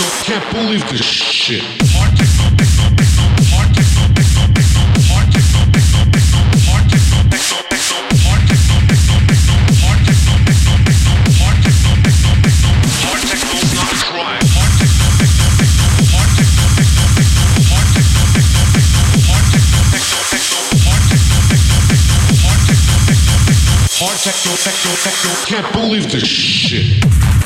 I can't believe this shit. Can't believe this shit.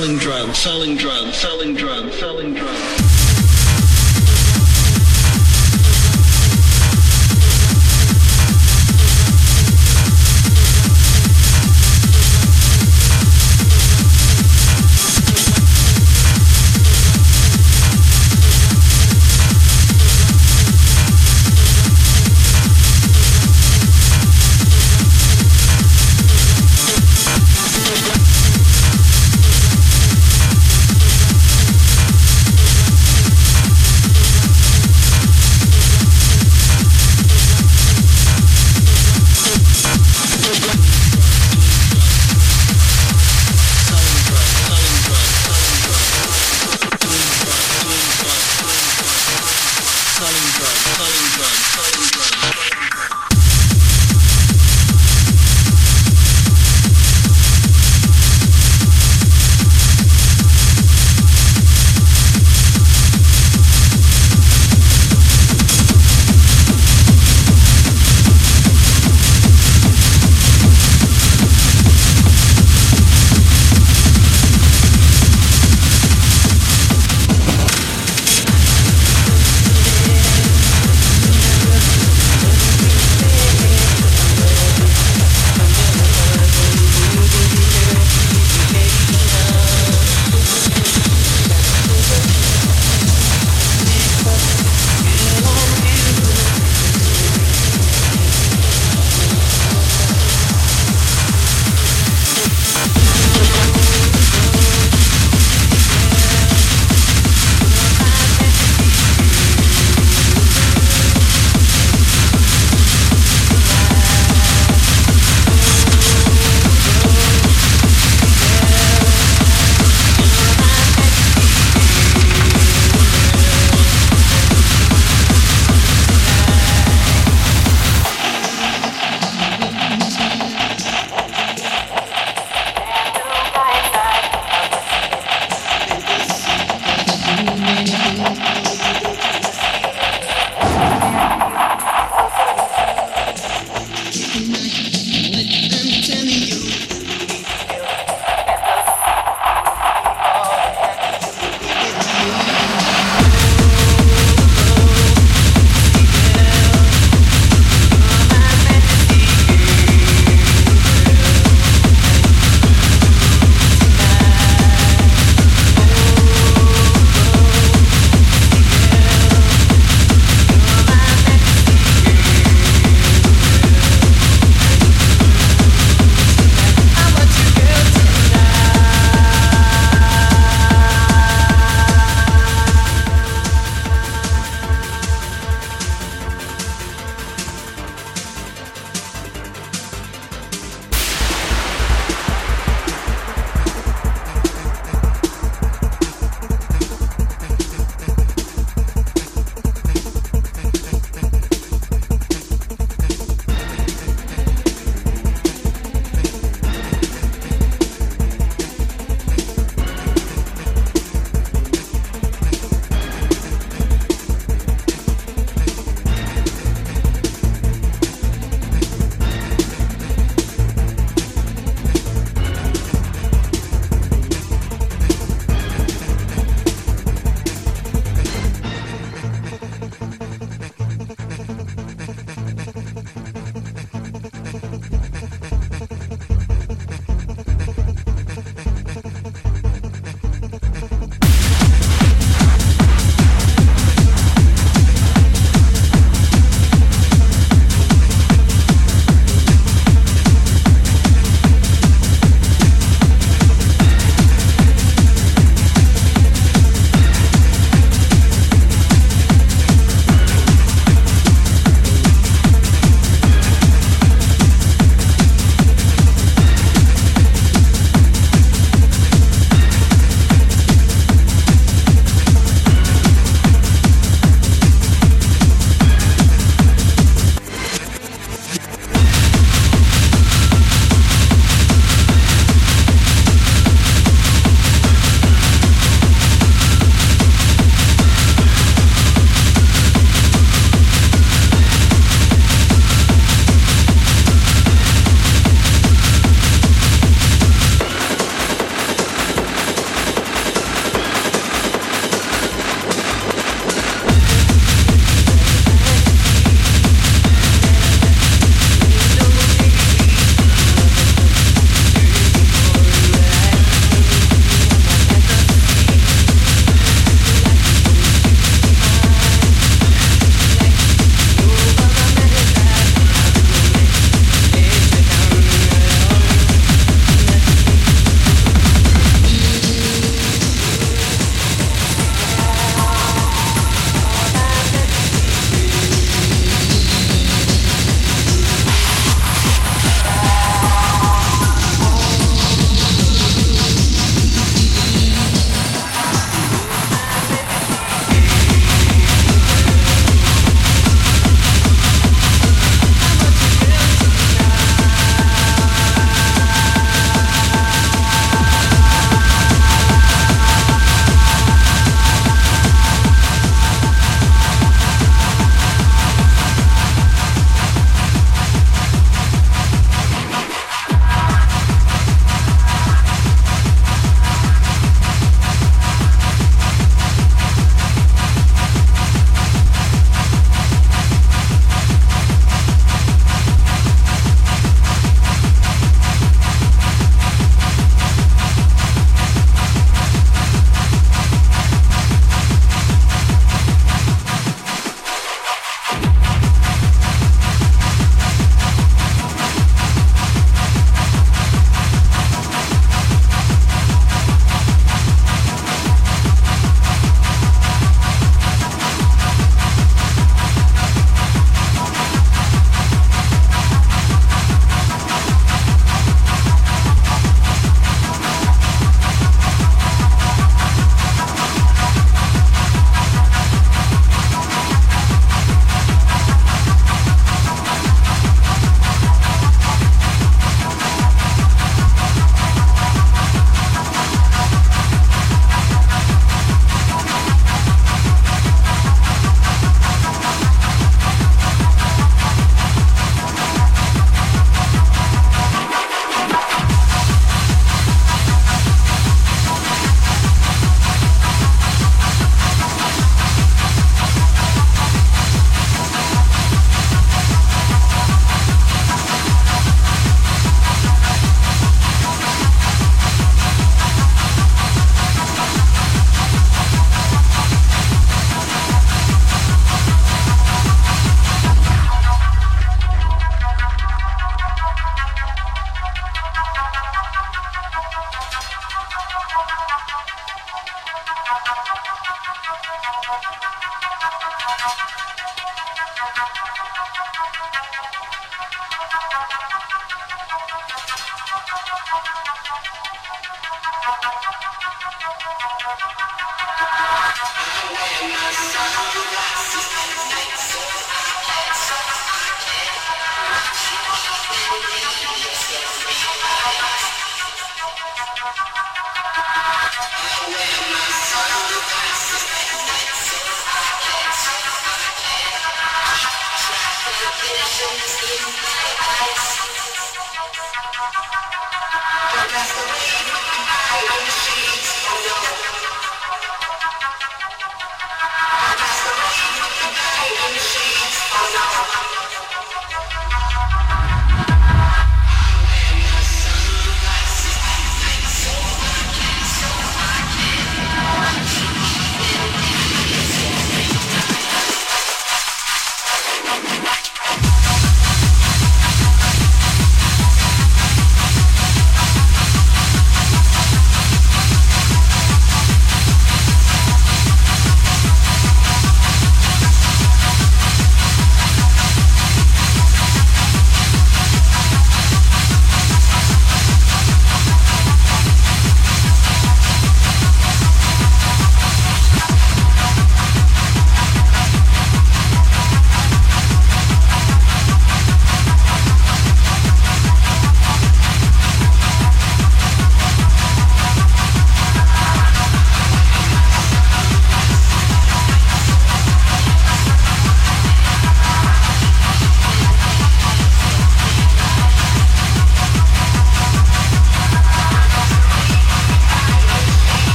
Selling drugs, selling drugs, selling drugs, selling drugs.